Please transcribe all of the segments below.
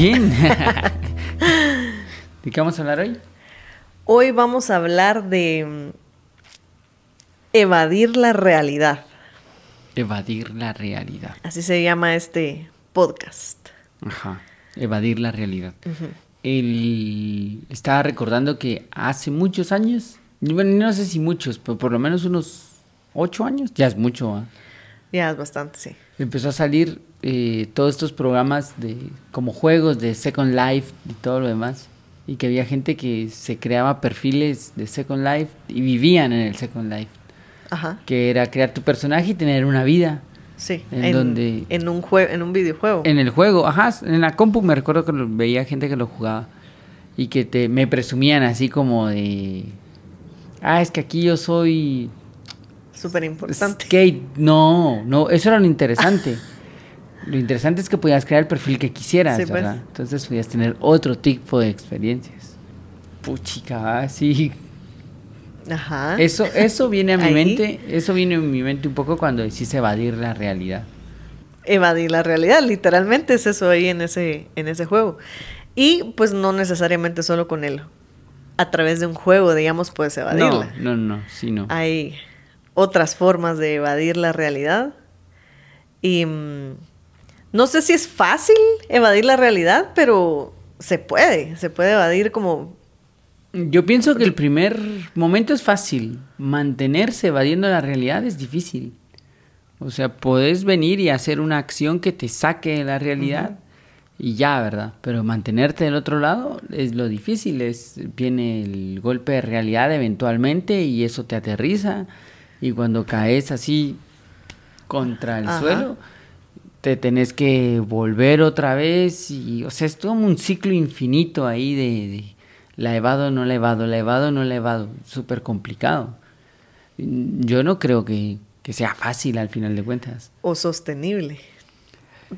Bien. ¿De qué vamos a hablar hoy? Hoy vamos a hablar de mm, evadir la realidad. Evadir la realidad. Así se llama este podcast. Ajá. Evadir la realidad. El... Estaba recordando que hace muchos años, bueno, no sé si muchos, pero por lo menos unos ocho años, ya es mucho. ¿ah? Ya es bastante, sí. Empezó a salir eh, todos estos programas de como juegos de Second Life y todo lo demás. Y que había gente que se creaba perfiles de Second Life y vivían en el Second Life. Ajá. Que era crear tu personaje y tener una vida. Sí. En donde- En un, jue- en un videojuego. En el juego, ajá, en la compu me recuerdo que lo- veía gente que lo jugaba y que te me presumían así como de ah, es que aquí yo soy Súper importante. skate. No, no, eso era lo interesante. lo interesante es que podías crear el perfil que quisieras, Sí, pues. ¿verdad? Entonces podías tener otro tipo de experiencias. Puchica, sí. Ajá. Eso, eso viene a mi Ahí. mente, eso viene a mi mente un poco cuando decís evadir la realidad. Evadir la realidad, literalmente es eso ahí en ese, en ese juego. Y pues no necesariamente solo con él. A través de un juego, digamos, puedes No, evadirla. no, no, sí, no. Hay otras formas de evadir la realidad. Y mm, no sé si es fácil evadir la realidad, pero se puede. Se puede evadir como... Yo pienso que el primer momento es fácil. Mantenerse evadiendo la realidad es difícil. O sea, podés venir y hacer una acción que te saque de la realidad y ya, ¿verdad? Pero mantenerte del otro lado es lo difícil. Es, viene el golpe de realidad eventualmente y eso te aterriza. Y cuando caes así contra el Ajá. suelo, te tenés que volver otra vez. Y, o sea, es todo un ciclo infinito ahí de, de la evado, no la evado, la evado, no la evado. Súper complicado. Yo no creo que, que sea fácil al final de cuentas. o sostenible.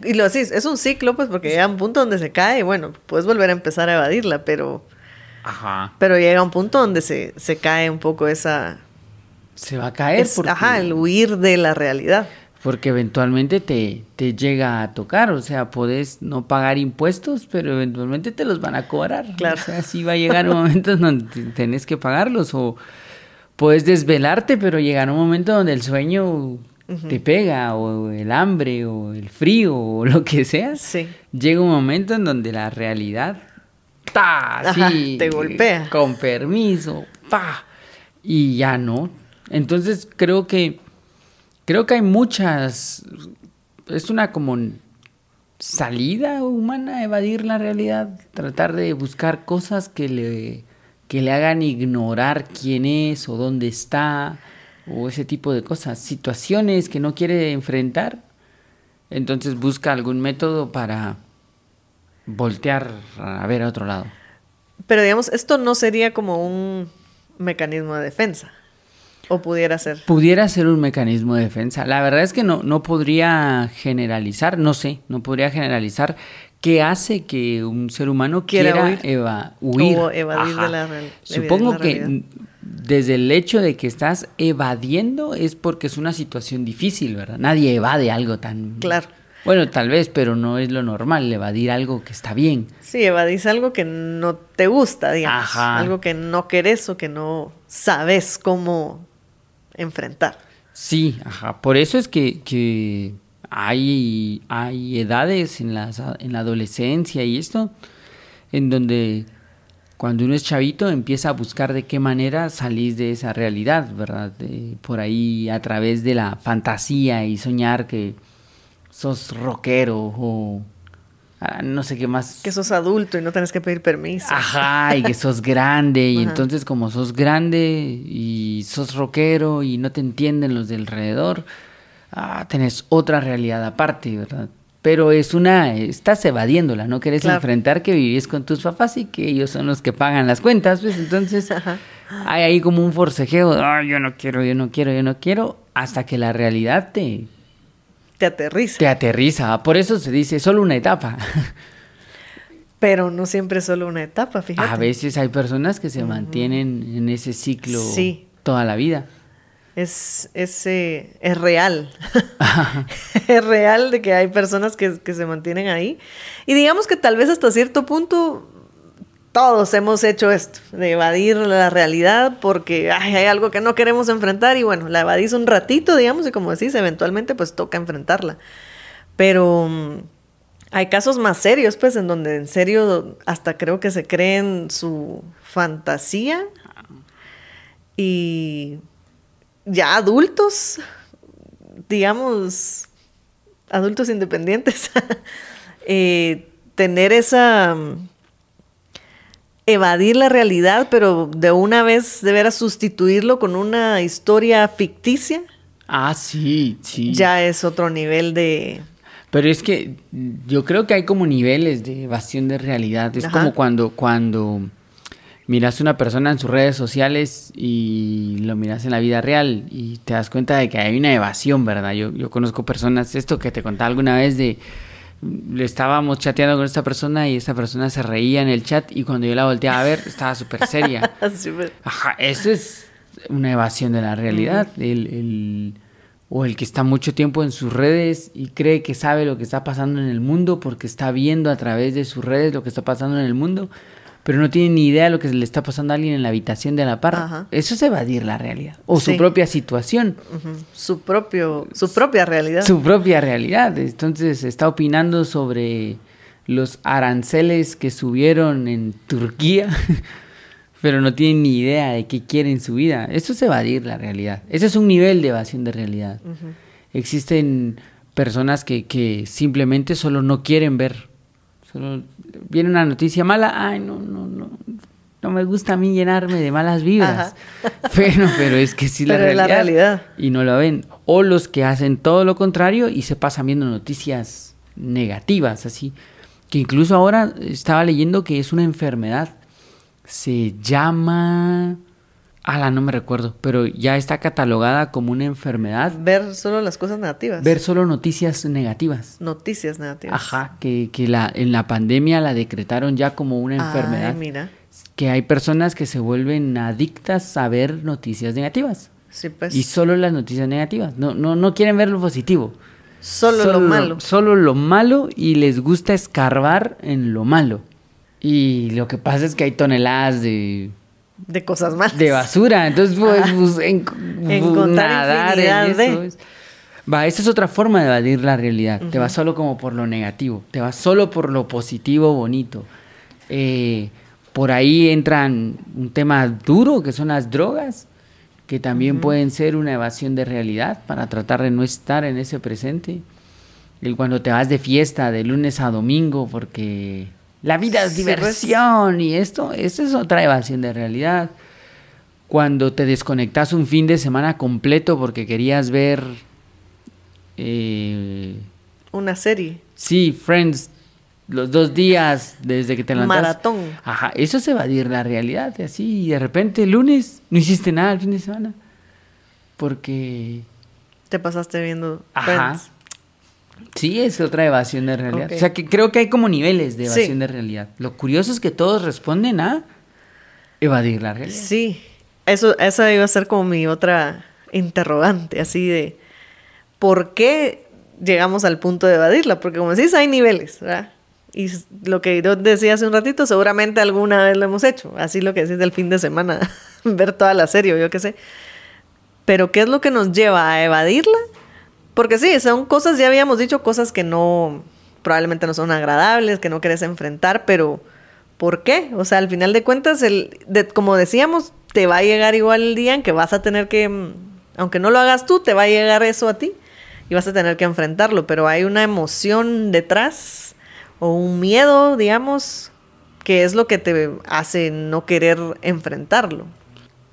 Y lo decís, es un ciclo, pues, porque llega un punto donde se cae y bueno, puedes volver a empezar a evadirla, pero, Ajá. pero llega un punto donde se, se cae un poco esa... Se va a caer es- porque, Ajá, el huir de la realidad. Porque eventualmente te, te llega a tocar. O sea, podés no pagar impuestos, pero eventualmente te los van a cobrar. Claro. O sea, sí va a llegar un momento en donde te- tenés que pagarlos. O puedes desvelarte, pero llegará un momento donde el sueño te pega, o el hambre, o el frío, o lo que sea. Sí. llega un momento en donde la realidad ¡ta! Ajá, Así, te golpea. Con permiso, ¡pa! Y ya no. Entonces creo que creo que hay muchas es una como salida humana evadir la realidad, tratar de buscar cosas que le que le hagan ignorar quién es o dónde está o ese tipo de cosas, situaciones que no quiere enfrentar. Entonces busca algún método para voltear a ver a otro lado. Pero digamos, esto no sería como un mecanismo de defensa. O pudiera ser. Pudiera ser un mecanismo de defensa. La verdad es que no, no podría generalizar, no sé, no podría generalizar qué hace que un ser humano Quiera quiera huir. eva- huir. O evadir Ajá. de la Supongo la que realidad. desde el hecho de que estás evadiendo es porque es una situación difícil, ¿verdad? Nadie evade algo tan... Claro. Bueno, tal vez, pero no es lo normal, evadir algo que está bien. Sí, evadís algo que no te gusta, digamos. Ajá. Algo que no querés o que no sabes cómo enfrentar. Sí, ajá. Por eso es que, que hay, hay edades en, en la adolescencia y esto, en donde cuando uno es chavito empieza a buscar de qué manera salís de esa realidad, ¿verdad? Por ahí a través de la fantasía y soñar que sos rockero o no sé qué más. Que sos adulto y no tenés que pedir permiso. Ajá, y que sos grande, y Ajá. entonces como sos grande y sos rockero y no te entienden los de alrededor, ah, tenés otra realidad aparte, ¿verdad? Pero es una, estás evadiéndola, no querés Claro. enfrentar que vivís con tus papás y que ellos son los que pagan las cuentas, pues entonces Ajá. hay ahí como un forcejeo, "Ay, yo no quiero, yo no quiero, yo no quiero, hasta que la realidad te, Te aterriza. te aterriza. Por eso se dice solo una etapa. Pero no siempre es solo una etapa, fíjate. A veces hay personas que se mantienen en ese ciclo Sí. toda la vida. Es, es, eh, es real. es real de que hay personas que, que se mantienen ahí. Y digamos que tal vez hasta cierto punto todos hemos hecho esto, de evadir la realidad porque hay algo que no queremos enfrentar y bueno, la evadís un ratito, digamos, y como decís, eventualmente pues toca enfrentarla. Pero mm, hay casos más serios, pues, en donde en serio hasta creo que se creen su fantasía y ya adultos, digamos, adultos independientes, eh, tener esa mm, evadir la realidad, pero de una vez deber sustituirlo con una historia ficticia. Ah, sí, sí. Ya es otro nivel de... Pero es que yo creo que hay como niveles de evasión de realidad. Es como cuando, cuando miras a una persona en sus redes sociales y lo miras en la vida real y te das cuenta de que hay una evasión, ¿verdad? Yo, yo conozco personas, esto que te contaba alguna vez de le estábamos chateando con esta persona y esta persona se reía en el chat y cuando yo la volteaba a ver estaba súper seria. Ajá, eso es una evasión de la realidad. el, o el que está mucho tiempo en sus redes y cree que sabe lo que está pasando en el mundo porque está viendo a través de sus redes lo que está pasando en el mundo pero no tiene ni idea de lo que le está pasando a alguien en la habitación de la par. Eso es evadir la realidad. O su propia situación. Su propio, su propia realidad. Su propia realidad. Entonces está opinando sobre los aranceles que subieron en Turquía, pero no tiene ni idea de qué quiere en su vida. Eso es evadir la realidad. Ese es un nivel de evasión de realidad. Existen personas que, que simplemente solo no quieren ver Solo viene una noticia mala, ay, no, no, no, no me gusta a mí llenarme de malas vibras. Pero, pero es que sí la, realidad, la realidad. Y no lo ven. O los que hacen todo lo contrario y se pasan viendo noticias negativas, así. Que incluso ahora estaba leyendo que es una enfermedad. Se llama la no me recuerdo, pero ya está catalogada como una enfermedad. Ver solo las cosas negativas. Ver solo noticias negativas. Noticias negativas. Ajá, que, que la, en la pandemia la decretaron ya como una enfermedad. mira. Que hay personas que se vuelven adictas a ver noticias negativas. Sí, pues. Y solo las noticias negativas. No, no, no quieren ver lo positivo. Solo, lo malo. Solo lo malo y les gusta escarbar en lo malo. Y lo que pasa es que hay toneladas de de cosas malas. De basura. Entonces, pues, pues en, nadar en eso. Va, esa es otra forma de evadir la realidad. Te vas solo como por lo negativo. Te vas solo por lo positivo, bonito. Eh, por ahí entran un tema duro, que son las drogas, que también pueden ser una evasión de realidad para tratar de no estar en ese presente. El cuando te vas de fiesta de lunes a domingo porque la vida es diversión y esto, esto es otra evasión de realidad. Cuando te desconectas un fin de semana completo porque querías ver... Eh, Una serie. Sí, Friends, los dos días desde que te levantas. Maratón. Ajá, eso es evadir la realidad. Así, y de repente el lunes no hiciste nada el fin de semana. Porque... Te pasaste viendo Ajá. Sí, es otra evasión de realidad. O sea, que creo que hay como niveles de evasión de realidad. Lo curioso es que todos responden a evadir la realidad. Sí, eso, esa iba a ser como mi otra interrogante, así de ¿por qué llegamos al punto de evadirla? Porque como decís, hay niveles, ¿verdad? Y lo que yo decía hace un ratito, seguramente alguna vez lo hemos hecho. Así lo que decís del fin de semana, ver toda la serie yo qué sé. Pero ¿qué es lo que nos lleva a evadirla? Porque sí, son cosas, ya habíamos dicho, cosas que no, probablemente no son agradables, que no quieres enfrentar, pero ¿por qué? O sea, al final de cuentas, el, de, como decíamos, te va a llegar igual el día en que vas a tener que, mm, aunque no lo hagas tú, te va a llegar eso a ti y vas a tener que enfrentarlo, pero hay una emoción detrás o un miedo, digamos, que es lo que te hace no querer enfrentarlo.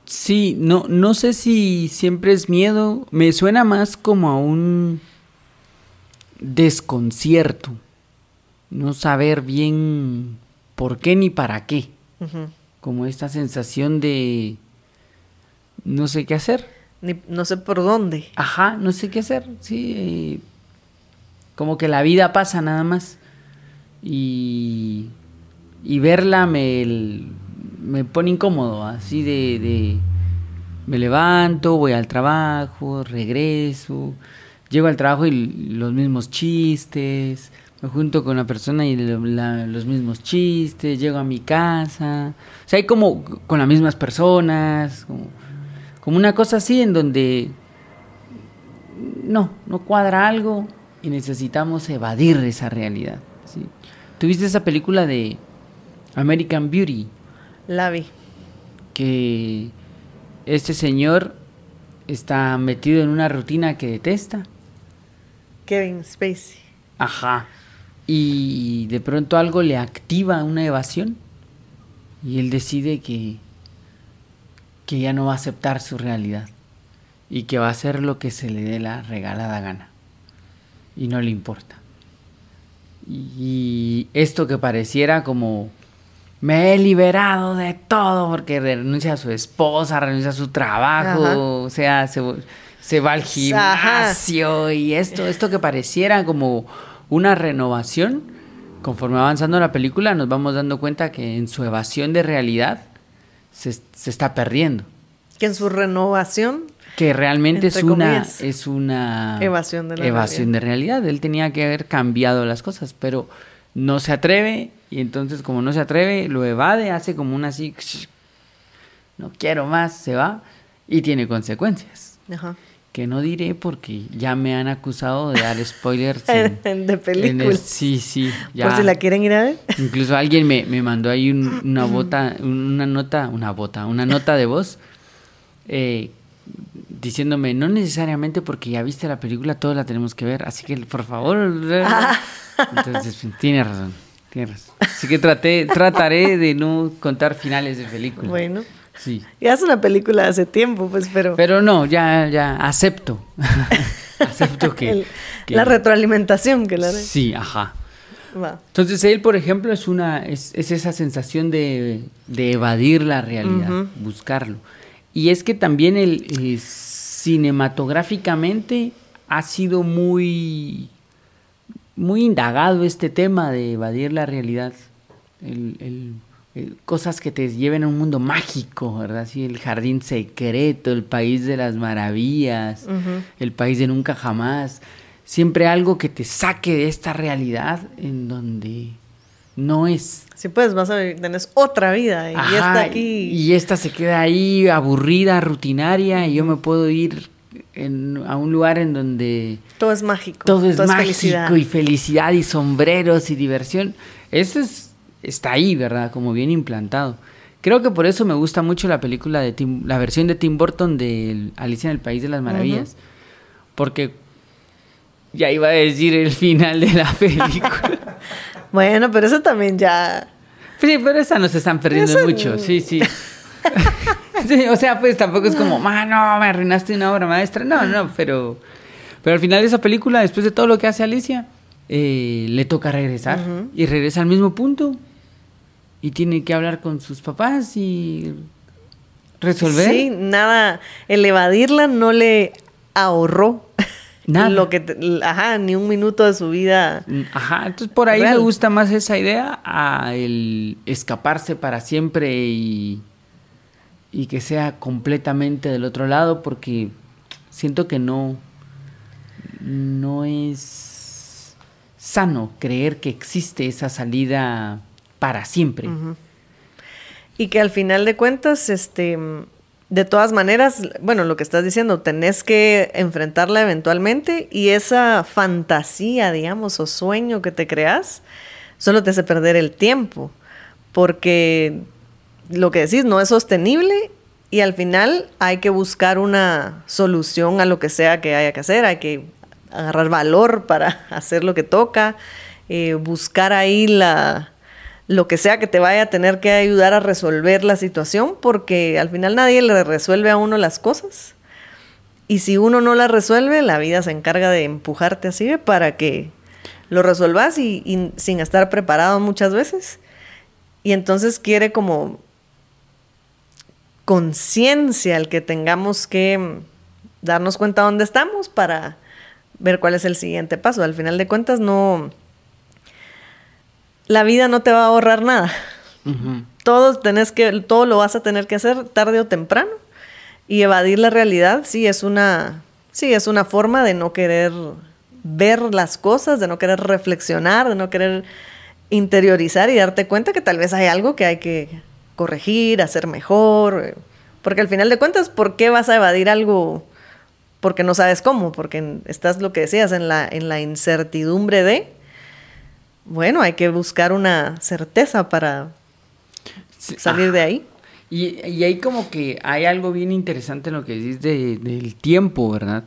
Sí, no, no sé si siempre es miedo. Me suena más como a un desconcierto. No saber bien por qué ni para qué. Como esta sensación de no sé qué hacer. Ni, no sé por dónde. Ajá, no sé qué hacer. Sí. como que la vida pasa nada más. Y, y verla me me pone incómodo, así de, me levanto, voy al trabajo, regreso, llego al trabajo y los mismos chistes, me junto con la persona y los mismos chistes, llego a mi casa, o sea, hay como con las mismas personas, como, una cosa así en donde no, no cuadra algo y necesitamos evadir esa realidad. ¿Tuviste esa película de American Beauty? La vi. Que este señor está metido en una rutina que detesta. Kevin Spacey. Ajá. Y de pronto algo le activa una evasión y él decide que, que ya no va a aceptar su realidad y que va a hacer lo que se le dé la regalada gana y no le importa. Y esto que pareciera como me he liberado de todo porque renuncia a su esposa, renuncia a su trabajo, o sea, se, se, va al gimnasio y esto, esto que pareciera como una renovación, conforme avanzando la película nos vamos dando cuenta que en su evasión de realidad se, se está perdiendo. Que en su renovación que realmente es una es una evasión de evasión de realidad. Él tenía que haber cambiado las cosas, pero no se atreve y entonces como no se atreve, lo evade, hace como una así, no quiero más, se va y tiene consecuencias. Ajá. Que no diré porque ya me han acusado de dar spoilers. de películas. sí, sí. Por si la quieren ir a ver. Incluso alguien me, me mandó ahí una bota, una nota, una bota, una nota de voz eh, diciéndome, no necesariamente porque ya viste la película, todos la tenemos que ver, así que por favor. Entonces, tiene razón, tiene razón. Así que traté, trataré de no contar finales de película. Bueno. Sí. Ya es una película de hace tiempo, pues, pero. Pero no, ya, ya, acepto. acepto que, La retroalimentación que la Sí, ajá. Entonces él, por ejemplo, es una, es, esa sensación de, evadir la realidad, buscarlo. Y es que también el, eh, cinematográficamente ha sido muy, muy indagado este tema de evadir la realidad. El, cosas que te lleven a un mundo mágico, ¿verdad? Sí, el jardín secreto, el país de las maravillas, el país de nunca jamás. Siempre algo que te saque de esta realidad en donde no es. Sí, pues vas a ver, tenés otra vida y esta aquí. Y esta se queda ahí aburrida, rutinaria, y yo me puedo ir a un lugar en donde todo es mágico. Todo es mágico y felicidad y sombreros y diversión. Eso es, está ahí, ¿verdad? Como bien implantado. Creo que por eso me gusta mucho la película de Tim, la versión de Tim Burton de Alicia en el País de las Maravillas. Porque ya iba a decir el final de la película. Bueno, pero eso también ya. Sí, pero esa nos están perdiendo mucho, sí, sí. o sea, pues tampoco es como, no, me arruinaste una obra maestra. No, no, pero, pero al final de esa película, después de todo lo que hace Alicia, eh, le toca regresar y regresa al mismo punto y tiene que hablar con sus papás y resolver. Sí, nada, el evadirla no le ahorró Nada. Lo que, ajá, ni un minuto de su vida. Ajá, entonces por ahí me gusta más esa idea a el escaparse para siempre y, y que sea completamente del otro lado porque siento que no, no es sano creer que existe esa salida para siempre. Y que al final de cuentas, este de todas maneras, bueno, lo que estás diciendo, tenés que enfrentarla eventualmente y esa fantasía, digamos, o sueño que te creas, solo te hace perder el tiempo, porque lo que decís no es sostenible y al final hay que buscar una solución a lo que sea que haya que hacer, hay que agarrar valor para hacer lo que toca, eh, buscar ahí la, lo que sea que te vaya a tener que ayudar a resolver la situación, porque al final nadie le resuelve a uno las cosas. Y si uno no la resuelve, la vida se encarga de empujarte así para que lo resuelvas y, sin estar preparado muchas veces. Y entonces quiere como conciencia el que tengamos que darnos cuenta dónde estamos para ver cuál es el siguiente paso. Al final de cuentas no la vida no te va a ahorrar nada. todo, tenés que, todo lo vas a tener que hacer tarde o temprano. Y evadir la realidad, sí, es una, sí, es una forma de no querer ver las cosas, de no querer reflexionar, de no querer interiorizar y darte cuenta que tal vez hay algo que hay que corregir, hacer mejor. Porque al final de cuentas, ¿por qué vas a evadir algo? Porque no sabes cómo, porque estás lo que decías en la, en la incertidumbre de, bueno, hay que buscar una certeza para salir de ahí. Y, y ahí como que hay algo bien interesante en lo que dices del tiempo, ¿verdad?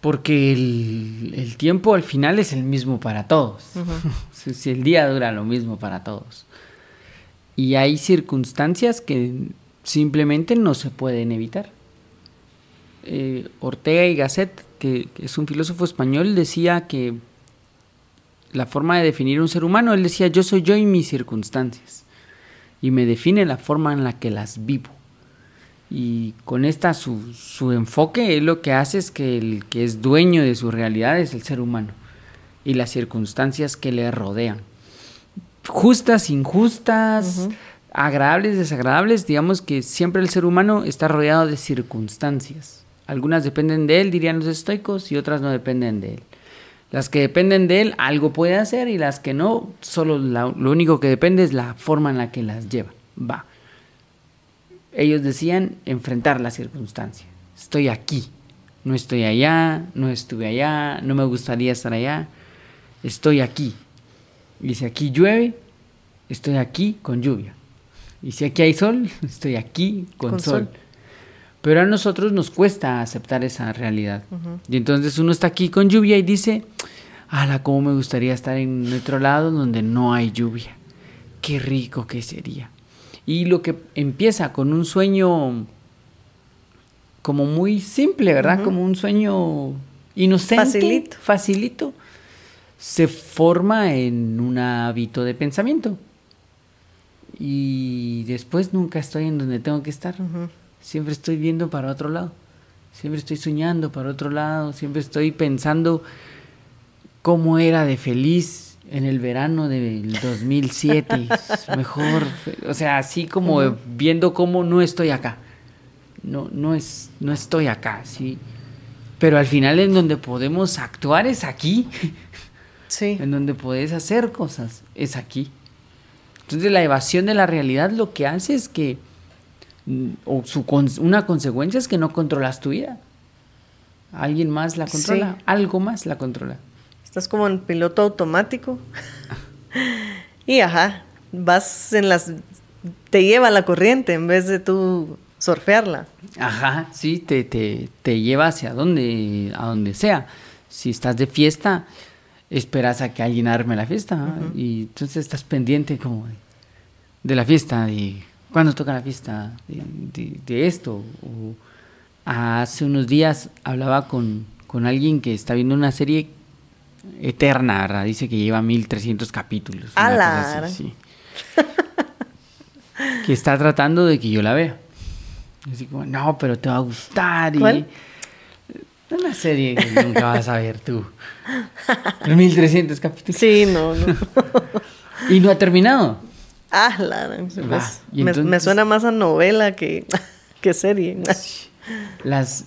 Porque el, tiempo al final es el mismo para todos. si el día dura lo mismo para todos. Y hay circunstancias que simplemente no se pueden evitar. Eh, Ortega y Gasset, que, es un filósofo español, decía que la forma de definir un ser humano, él decía, yo soy yo y mis circunstancias. Y me define la forma en la que las vivo. Y con esta su, su enfoque, él lo que hace es que el que es dueño de su realidad es el ser humano y las circunstancias que le rodean. Justas, injustas, agradables, desagradables, digamos que siempre el ser humano está rodeado de circunstancias. Algunas dependen de él, dirían los estoicos, y otras no dependen de él. Las que dependen de él, algo puede hacer, y las que no, solo lo único que depende es la forma en la que las lleva. Va. Ellos decían enfrentar la circunstancia. Estoy aquí, no estoy allá, no estuve allá, no me gustaría estar allá estoy aquí. Y si aquí llueve, estoy aquí con lluvia. Y si aquí hay sol, estoy aquí con, sol. Pero a nosotros nos cuesta aceptar esa realidad. Y entonces uno está aquí con lluvia y dice, ala, cómo me gustaría estar en otro lado donde no hay lluvia. Qué rico que sería. Y lo que empieza con un sueño como muy simple, ¿verdad? Como un sueño inocente, facilito. facilito se forma en un hábito de pensamiento. Y después nunca estoy en donde tengo que estar. Siempre estoy viendo para otro lado. Siempre estoy soñando para otro lado. Siempre estoy pensando cómo era de feliz en el verano del 2007. Mejor, o sea, así como viendo cómo no estoy acá. No, no, es, no estoy acá, sí. Pero al final en donde podemos actuar es aquí en donde puedes hacer cosas, es aquí. Entonces la evasión de la realidad lo que hace es que, mm, o su, una consecuencia es que no controlas tu vida. Alguien más la controla, algo más la controla. Estás como en piloto automático. y ajá, vas en las... te lleva la corriente en vez de tú surfearla. Ajá, sí, te, te, te lleva hacia donde, a donde sea. Si estás de fiesta, esperas a que alguien arme la fiesta y entonces estás pendiente como de, la fiesta, de cuándo toca la fiesta, de, esto. hace unos días hablaba con, alguien que está viendo una serie eterna, ¿verdad? Dice que lleva 1300 capítulos. que está tratando de que yo la vea. Así como, no, pero te va a gustar. Y, una serie que nunca vas a ver tú. 1300 capítulos. Sí, no, no. y no ha terminado. Ah, la, pues, me, suena más a novela que, que serie. Las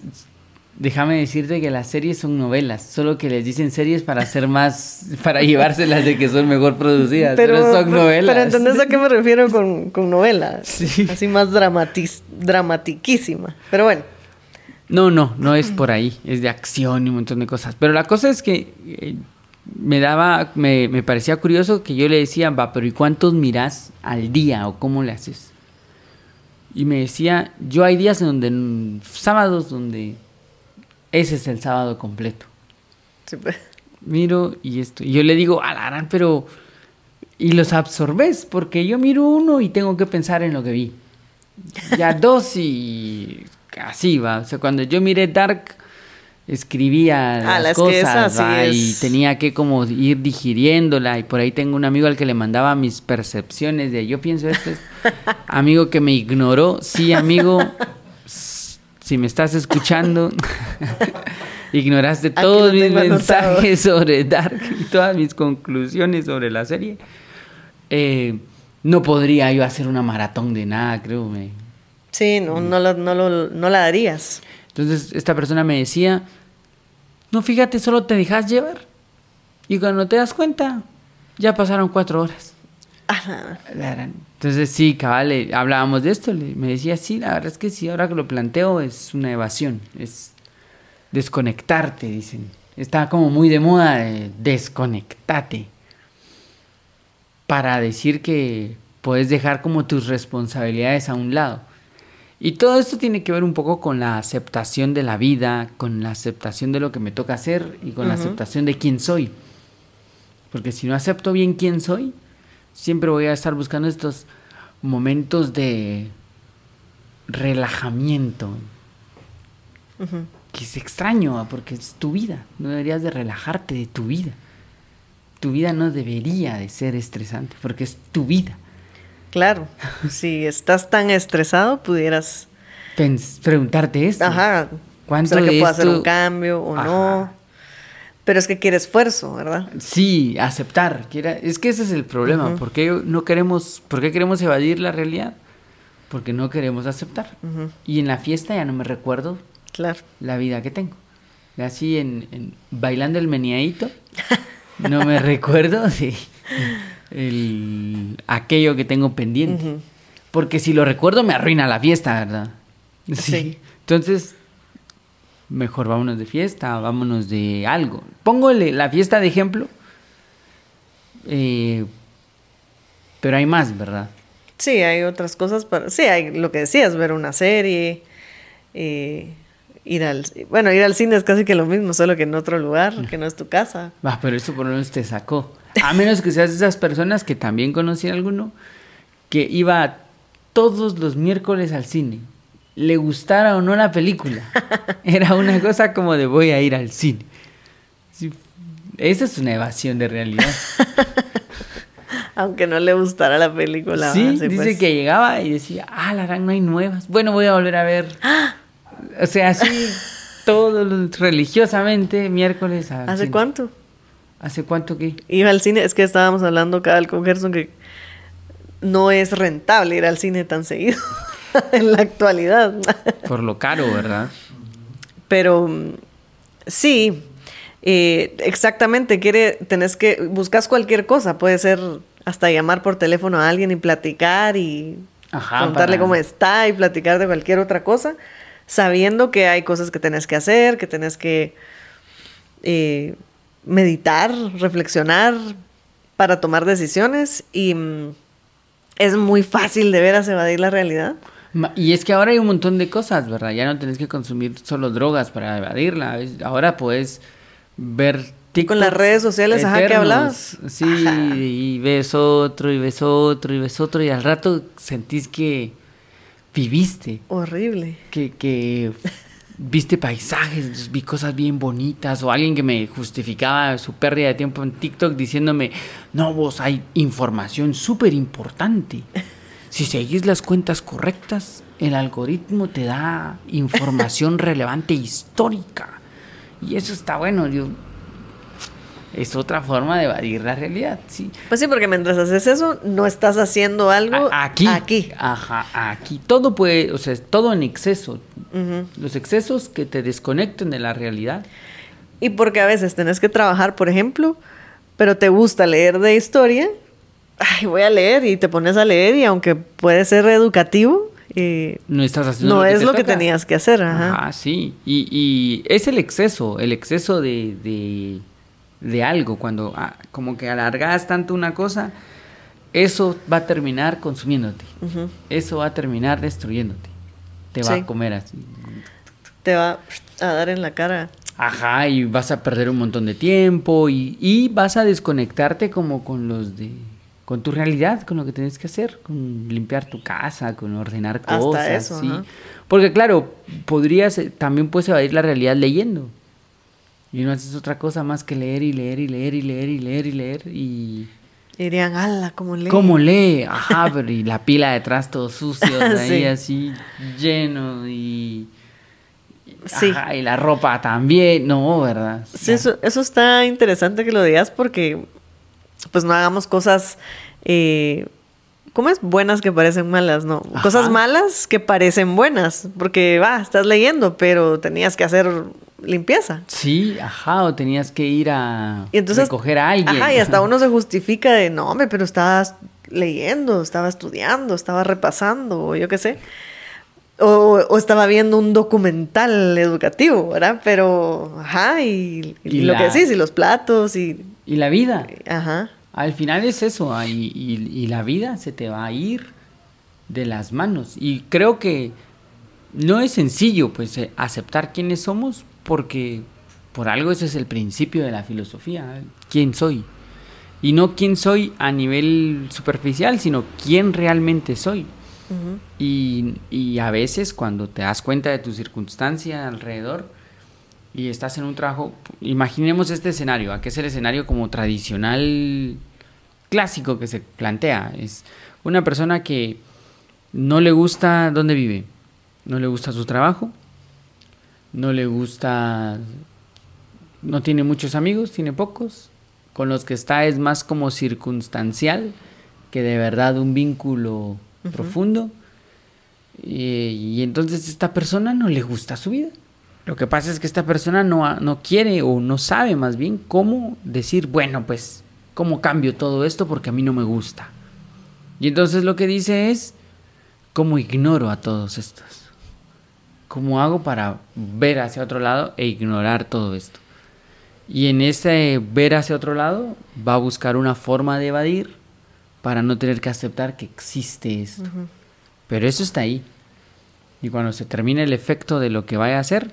Déjame decirte que las series son novelas, solo que les dicen series para hacer más, para llevárselas de que son mejor producidas, pero, son novelas. Pero ¿entendés a qué me refiero con, con novela? Sí. Así más dramatiquísima. Pero bueno. No, no, no es por ahí, es de acción y un montón de cosas. Pero la cosa es que eh, me daba, me, me, parecía curioso que yo le decía, va, pero ¿y cuántos mirás al día o cómo le haces? Y me decía, yo hay días en donde, sábados donde ese es el sábado completo. Pues. Miro y esto. Y yo le digo, alarán, pero... Y los absorbes, porque yo miro uno y tengo que pensar en lo que vi. Ya dos y así va. O sea, cuando yo miré Dark, escribía ah, las, cosas y tenía que como ir digiriéndola. Y por ahí tengo un amigo al que le mandaba mis percepciones de yo pienso esto. amigo que me ignoró. Sí, amigo, si me estás escuchando. ignoraste todos mis mensajes sobre Dark y todas mis conclusiones sobre la serie. Eh, no podría yo hacer una maratón de nada, creo. Me, Sí, no, no, lo- no, lo- no la darías. Entonces esta persona me decía, no, fíjate, solo te dejas llevar. Y cuando te das cuenta, ya pasaron cuatro horas. Ajá. Entonces sí, cabal, le- hablábamos de esto, le- me decía, sí, la verdad es que sí, ahora que lo planteo es una evasión, es desconectarte, dicen. Está como muy de moda de desconectate. Para decir que puedes dejar como tus responsabilidades a un lado. Y todo esto tiene que ver un poco con la aceptación de la vida, con la aceptación de lo que me toca hacer y con la aceptación de quién soy. Porque si no acepto bien quién soy, siempre voy a estar buscando estos momentos de relajamiento, que es extraño, porque es tu vida. No deberías de relajarte de tu vida. Tu vida no debería de ser estresante, porque es tu vida. Claro. si estás tan estresado, pudieras. Pens- preguntarte esto. Ajá. ¿Cuánto ¿Será que puedo hacer esto- un cambio o Ajá. no? Pero es que quiere esfuerzo, ¿verdad? Sí, aceptar. Es que ese es el problema. Ujú. ¿Por qué no queremos, por qué queremos evadir la realidad? Porque no queremos aceptar. Y en la fiesta ya no me recuerdo Claro. la vida que tengo. Así en, en bailando el meneadito, no me recuerdo de el, aquello que tengo pendiente. Porque si lo recuerdo me arruina la fiesta, ¿verdad? Sí. Entonces, mejor vámonos de fiesta, vámonos de algo. Póngole la fiesta de ejemplo. eh, pero hay más, ¿verdad? Sí, hay otras cosas para... Sí, hay lo que decías, ver una serie, eh, ir al... Bueno, ir al cine es casi que lo mismo, solo que en otro lugar, que no es tu casa. Ah, pero eso por lo menos te sacó. A menos que seas de esas personas que también conocí a alguno que iba todos los miércoles al cine. Le gustara o no la película. Era una cosa como de voy a ir al cine. Sí, esa es una evasión de realidad. Aunque no le gustara la película. sí, dice pues. que llegaba y decía, ah, la gran no hay nuevas. Bueno, voy a volver a ver. O sea, así todos religiosamente miércoles al ¿Hace cine. cuánto? ¿Hace cuánto que? Iba al cine, es que estábamos hablando cada con Gerson que no es rentable ir al cine tan seguido en la actualidad. Por lo caro, ¿verdad? Pero sí, eh, exactamente, quiere, tenés que, buscas cualquier cosa, puede ser hasta llamar por teléfono a alguien y platicar y Ajá, para- cómo está y platicar de cualquier otra cosa, sabiendo que hay cosas que tenés que hacer, que tenés que eh, meditar, reflexionar para tomar decisiones y mm, es muy fácil de veras evadir la realidad. Y es que ahora hay un montón de cosas, ¿verdad? Ya no tenés que consumir solo drogas para evadirla. Ahora puedes ver Con las TikToks redes sociales, ajá, que hablabas. Sí, Ajá. y ves otro, y ves otro, y ves otro, y al rato sentís que viviste, Horrible. que, que viste paisajes, vi cosas bien bonitas, o alguien que me justificaba su pérdida de tiempo en TikTok diciéndome, no, vos hay información súper importante. Si seguís las cuentas correctas, el algoritmo te da información relevante histórica. Y eso está bueno, yo... Es otra forma de evadir la realidad, sí. Pues sí, porque mientras haces eso, no estás haciendo algo A- aquí. Aquí. Ajá, aquí. Todo puede, o sea, es todo en exceso. Los excesos que te desconecten de la realidad. Y porque a veces tenés que trabajar, por ejemplo, pero te gusta leer de historia, ay, voy a leer y te pones a leer y aunque puede ser educativo, eh, No estás haciendo no lo que es te lo que tenías que hacer. Ajá. Ajá, sí. Y, y es el exceso, el exceso de, de, de algo. Cuando ah, como que alargas tanto una cosa, eso va a terminar consumiéndote. Eso va a terminar destruyéndote. Te va Sí. a comer así. Te va a dar en la cara. Ajá, y vas a perder un montón de tiempo y, y vas a desconectarte como con los de con tu realidad, con lo que tienes que hacer, con limpiar tu casa, con ordenar Hasta cosas, eso, sí. Porque claro, podrías eh, también puedes evadir la realidad leyendo. Y no haces otra cosa más que leer y leer y leer y leer y leer y leer y Y dirían, ala, ¿cómo lee? ¿Cómo lee? Ajá, pero y la pila detrás todo sucio, ahí Sí. así lleno y Sí. Ajá, y la ropa también, no, ¿verdad? Sí, eso, eso está interesante que lo digas porque pues no hagamos cosas eh, ¿cómo es? Buenas que parecen malas, no. Cosas malas que parecen buenas, porque va, estás leyendo, pero tenías que hacer limpieza. Sí, ajá, o tenías que ir a recoger a alguien. Ajá, y hasta uno se justifica de, no, hombre, pero estabas leyendo, estaba estudiando, estaba repasando, o yo qué sé. O, estaba viendo un documental educativo, ¿verdad? Pero, ajá, y, lo que decís, y los platos, y... Y la vida. Ajá. Al final es eso, y, y, la vida se te va a ir de las manos. Y creo que no es sencillo, pues, eh, aceptar quiénes somos, porque por algo ese es el principio de la filosofía, quién soy. Y no quién soy a nivel superficial, sino quién realmente soy y, a veces cuando te das cuenta de tu circunstancia alrededor y estás en un trabajo, imaginemos este escenario, que es el escenario como tradicional clásico que se plantea. Es una persona que no le gusta dónde vive, no le gusta su trabajo, no le gusta, no tiene muchos amigos, tiene pocos, con los que está es más como circunstancial que de verdad un vínculo profundo. Y, entonces esta persona no le gusta su vida. Lo que pasa es que esta persona no, no quiere o no sabe más bien cómo decir, bueno, pues, ¿cómo cambio todo esto? Porque a mí no me gusta. Y entonces lo que dice es, ¿cómo ignoro a todos estos? ¿Cómo hago para ver hacia otro lado e ignorar todo esto? Y en ese ver hacia otro lado va a buscar una forma de evadir para no tener que aceptar que existe esto. Pero eso está ahí. Y cuando se termina el efecto de lo que vaya a hacer,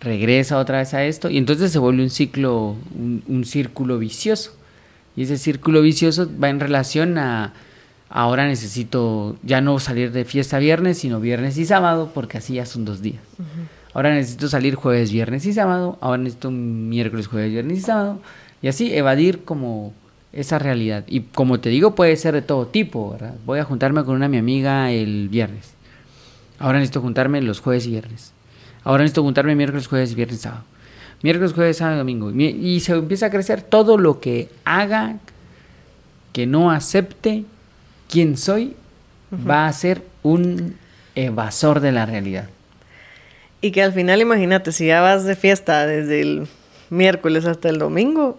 regresa otra vez a esto y entonces se vuelve un ciclo, un, círculo vicioso. Y ese círculo vicioso va en relación a ahora necesito ya no salir de fiesta viernes, sino viernes y sábado, porque así ya son dos días. Ahora necesito salir jueves, viernes y sábado, ahora necesito miércoles, jueves, viernes y sábado. Y así evadir como esa realidad. Y como te digo, puede ser de todo tipo, ¿verdad? Voy a juntarme con una mi amiga el viernes. Ahora necesito juntarme los jueves y viernes. Ahora necesito juntarme miércoles, jueves, viernes, sábado. Miércoles, jueves, sábado, domingo. Y se empieza a crecer todo lo que haga que no acepte quién soy, va a ser un evasor de la realidad. Y que al final, imagínate, si ya vas de fiesta desde el miércoles hasta el domingo,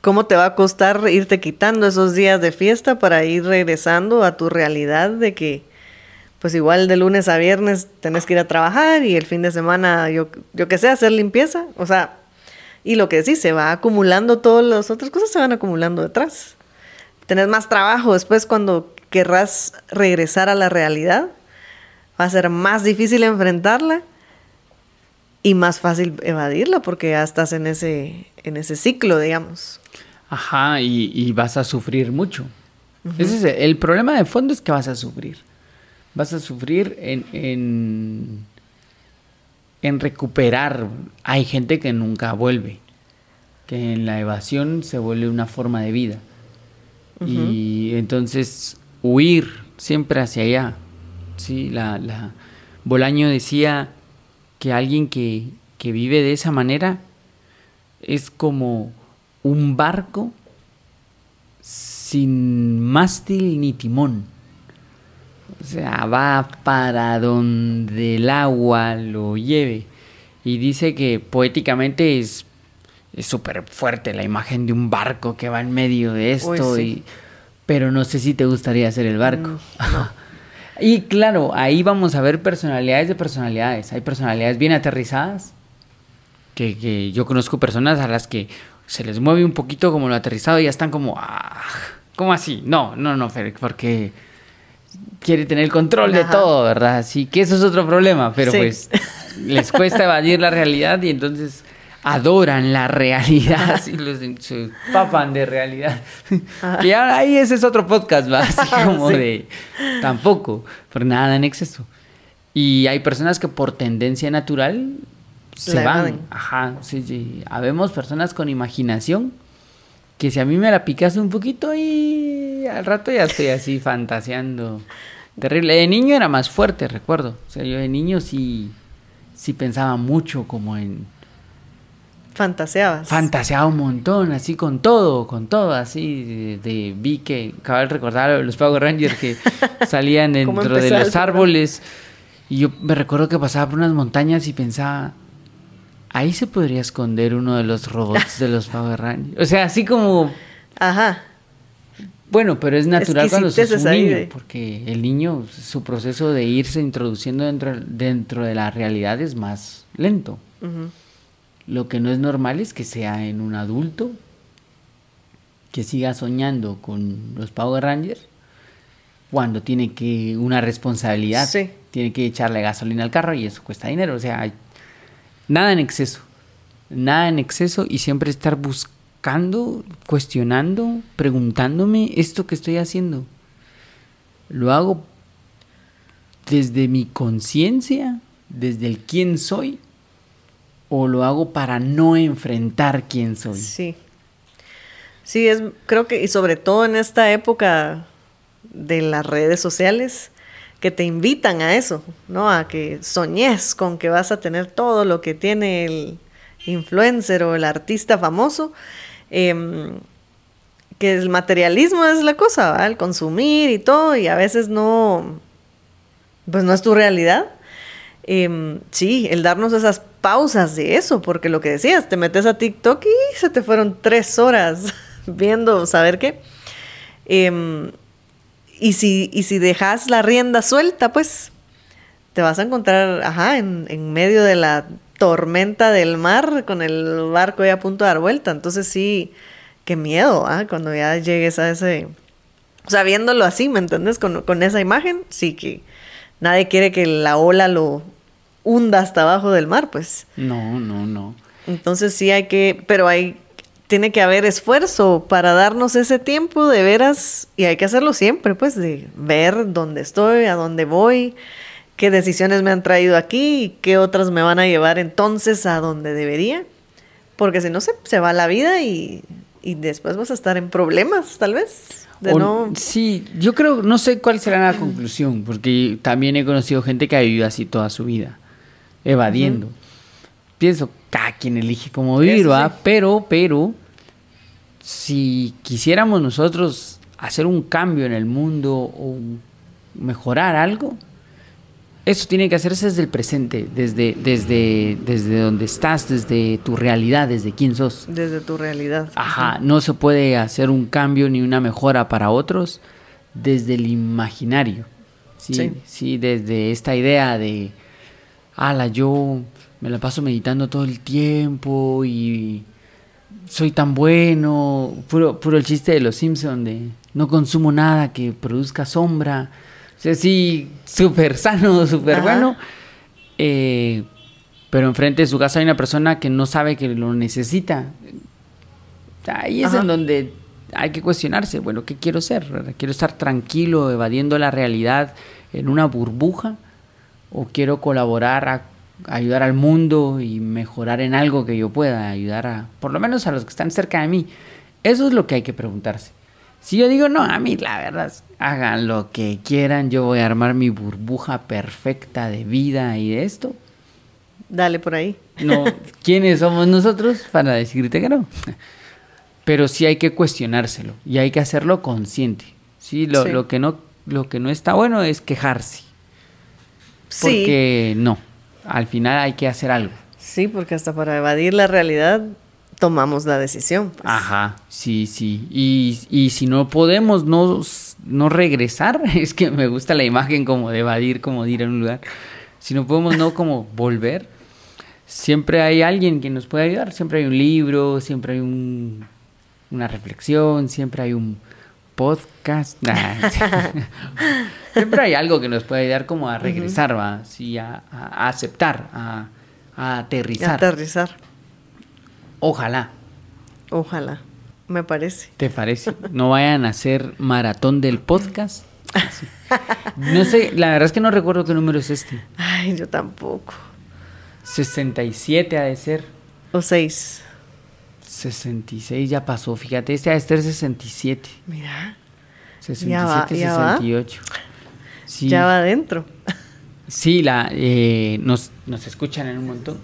¿Cómo te va a costar irte quitando esos días de fiesta para ir regresando a tu realidad de que, pues igual de lunes a viernes tenés que ir a trabajar y el fin de semana, yo, yo qué sé, hacer limpieza? O sea, y lo que decís, se va acumulando todas las otras cosas, se van acumulando detrás. Tenés más trabajo después cuando querrás regresar a la realidad. Va a ser más difícil enfrentarla y más fácil evadirla porque ya estás en ese, en ese ciclo, digamos. Ajá, y, vas a sufrir mucho. Ese es el, problema de fondo es que vas a sufrir. Vas a sufrir en, en, en recuperar. Hay gente que nunca vuelve, que en la evasión se vuelve una forma de vida. Y entonces huir siempre hacia allá. Sí, la, la Bolaño decía que alguien que, que vive de esa manera es como un barco sin mástil ni timón. O sea, va para donde el agua lo lleve. Y dice que poéticamente es súper fuerte la imagen de un barco que va en medio de esto. y, pero no sé si te gustaría ser el barco. Mm, y claro, ahí vamos a ver personalidades de personalidades. Hay personalidades bien aterrizadas. Que, que yo conozco personas a las que se les mueve un poquito como lo aterrizado y ya están como, ah, ¿cómo así? No, no, no, porque quiere tener el control de todo, ¿verdad? Así que eso es otro problema, pero pues les cuesta evadir la realidad y entonces adoran la realidad y los, se papan de realidad. y ahora ahí ese es otro podcast, ¿va? Así como de tampoco, por nada en exceso. Y hay personas que por tendencia natural se van. Ajá, sí, sí. Habemos personas con imaginación que si a mí me la picase un poquito y al rato ya estoy así fantaseando. Terrible. De niño era más fuerte, recuerdo. O sea, yo de niño sí, sí pensaba mucho como en Fantaseabas. Fantaseaba un montón, así con todo, con todo, así de, de- vi que, acababa de recordar los Power Rangers que salían ¿Cómo dentro de los árboles y yo me recuerdo que pasaba por unas montañas y pensaba, ahí se podría esconder uno de los robots de los Power Rangers. O sea, así como, Ajá. bueno, pero es natural cuando sos un niño, de- porque el niño, su proceso de irse introduciendo dentro, dentro de la realidad es más lento. Lo que no es normal es que sea en un adulto que siga soñando con los Power Rangers cuando tiene que una responsabilidad, Sí. tiene que echarle gasolina al carro y eso cuesta dinero, o sea, nada en exceso, nada en exceso y siempre estar buscando, cuestionando, preguntándome esto que estoy haciendo. Lo hago desde mi conciencia, desde el quién soy, o lo hago para no enfrentar quién soy. Sí. Sí, es, creo que, y sobre todo en esta época de las redes sociales, que te invitan a eso, ¿no? A que soñes con que vas a tener todo lo que tiene el influencer o el artista famoso. em, que el materialismo es la cosa, ¿va? el consumir y todo, y a veces no, pues no es tu realidad. Em, sí, el darnos esas pausas de eso, porque lo que decías, te metes a TikTok y se te fueron tres horas viendo, saber qué. Em, y, si, y si dejas la rienda suelta, pues te vas a encontrar, ajá, en, en medio de la tormenta del mar, con el barco ya a punto de dar vuelta. Entonces sí, qué miedo, ¿ah? Cuando ya llegues a ese... O sea, viéndolo así, ¿me entiendes? Con, con esa imagen, sí que nadie quiere que la ola lo hunda hasta abajo del mar, pues. No, no, no. Entonces sí hay que, pero hay, tiene que haber esfuerzo para darnos ese tiempo de veras, y hay que hacerlo siempre, pues, de ver dónde estoy, a dónde voy, qué decisiones me han traído aquí y qué otras me van a llevar entonces a donde debería. Porque si no, se, se va la vida y, y después vas a estar en problemas, tal vez. De O- no... Sí, yo creo, no sé cuál será la conclusión, porque también he conocido gente que ha vivido así toda su vida, evadiendo. Pienso, cada quien elige cómo vivir, ¿va? Pero, pero, si quisiéramos nosotros hacer un cambio en el mundo o mejorar algo, eso tiene que hacerse desde el presente, desde, desde, desde donde estás, desde tu realidad, desde quién sos. Desde tu realidad. Ajá, no se puede hacer un cambio ni una mejora para otros desde el imaginario. Sí, Sí. sí, desde esta idea de, ala, yo me la paso meditando todo el tiempo y soy tan bueno, puro, puro el chiste de los Simpson de no consumo nada que produzca sombra. O sea, sí, súper sano, súper bueno. Eh, pero enfrente de su casa hay una persona que no sabe que lo necesita. Ahí es Ajá. en donde hay que cuestionarse, bueno, ¿qué quiero ser? ¿Quiero estar tranquilo, evadiendo la realidad en una burbuja? ¿O quiero colaborar a ayudar al mundo y mejorar en algo que yo pueda, ayudar a, por lo menos a los que están cerca de mí? Eso es lo que hay que preguntarse. Si yo digo, no, a mí la verdad, hagan lo que quieran, yo voy a armar mi burbuja perfecta de vida y de esto, Dale por ahí. no, ¿quiénes somos nosotros para decirte que no? Pero sí hay que cuestionárselo y hay que hacerlo consciente. Sí, lo, Sí. lo que no lo que no está bueno es quejarse, Sí. porque no, al final hay que hacer algo. Sí, porque hasta para evadir la realidad tomamos la decisión. pues. Ajá, sí, sí. Y, y si no podemos no, no regresar, es que me gusta la imagen como de evadir, como de ir a un lugar. Si no podemos no como volver, siempre hay alguien que nos puede ayudar. Siempre hay un libro, siempre hay un, una reflexión, siempre hay un podcast. Nah. siempre hay algo que nos puede ayudar como a regresar, ¿va? Sí, a, aceptar, a, a aterrizar. Aterrizar. Ojalá. Ojalá. Me parece. ¿Te parece? No vayan a hacer maratón del podcast. No sé, la verdad es que no recuerdo qué número es este. Ay, yo tampoco. 67 ha de ser. O seis. 66 ya pasó, fíjate, este ha de ser 67. Mira, 67, Ya va, ya va. 68. Sí, ya va adentro. sí la, eh, nos, nos escuchan en un montón.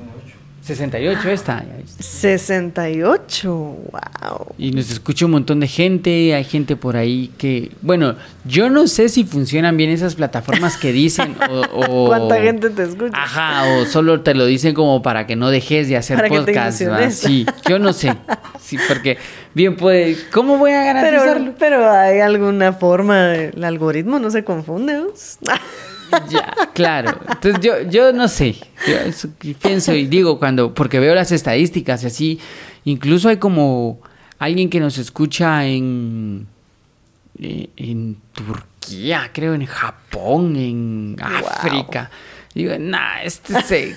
68 esta. ya viste. 68, wow. Y nos escucha un montón de gente, hay gente por ahí que, bueno, yo no sé si funcionan bien esas plataformas que dicen o... o- ¿Cuánta gente te escucha? Ajá, o solo te lo dicen como para que no dejes de hacer Para que te podcast. Sí, yo no sé. Sí, porque bien puede... ¿Cómo voy a garantizarlo? Pero, pero hay alguna forma, el algoritmo no se confunde. ¿no? Ya, claro. Entonces yo, yo no sé. Yo pienso y digo cuando, porque veo las estadísticas y así, incluso hay como alguien que nos escucha en, eh, en Turquía, creo, en Japón, en África. Digo, nah, este se...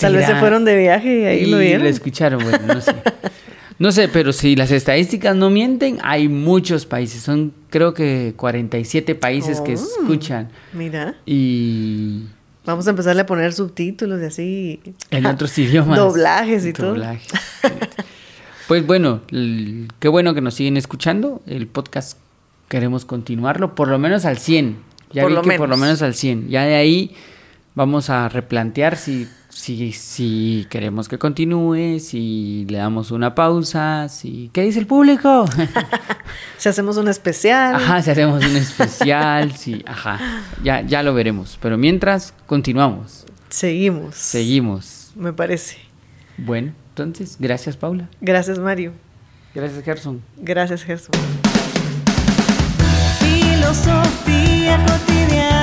Tal vez se será". fueron de viaje y ahí y lo vieron. escucharon, bueno, no sé. No sé, pero si las estadísticas no mienten, hay muchos países. Son creo que 47 países que Oh. escuchan. Mira, Y vamos a empezarle a poner subtítulos y así. en otros idiomas. Doblajes y todo. Doblajes. Pues bueno, qué bueno que nos siguen escuchando. El podcast queremos continuarlo, por lo menos al 100. Ya Por vi lo que por lo menos. menos al 100. Ya de ahí vamos a replantear si, si, si queremos que continúe, si le damos una pausa, si... ¿Qué dice el público? Si hacemos un especial. Ajá, si hacemos un especial, sí, ajá. Ya, ya lo veremos. Pero mientras, continuamos. Seguimos. Seguimos. Me parece. Bueno, entonces, gracias Paula. Gracias, Mario. Gracias Gerson. Gracias, Jesús. Filosofía cotidiana.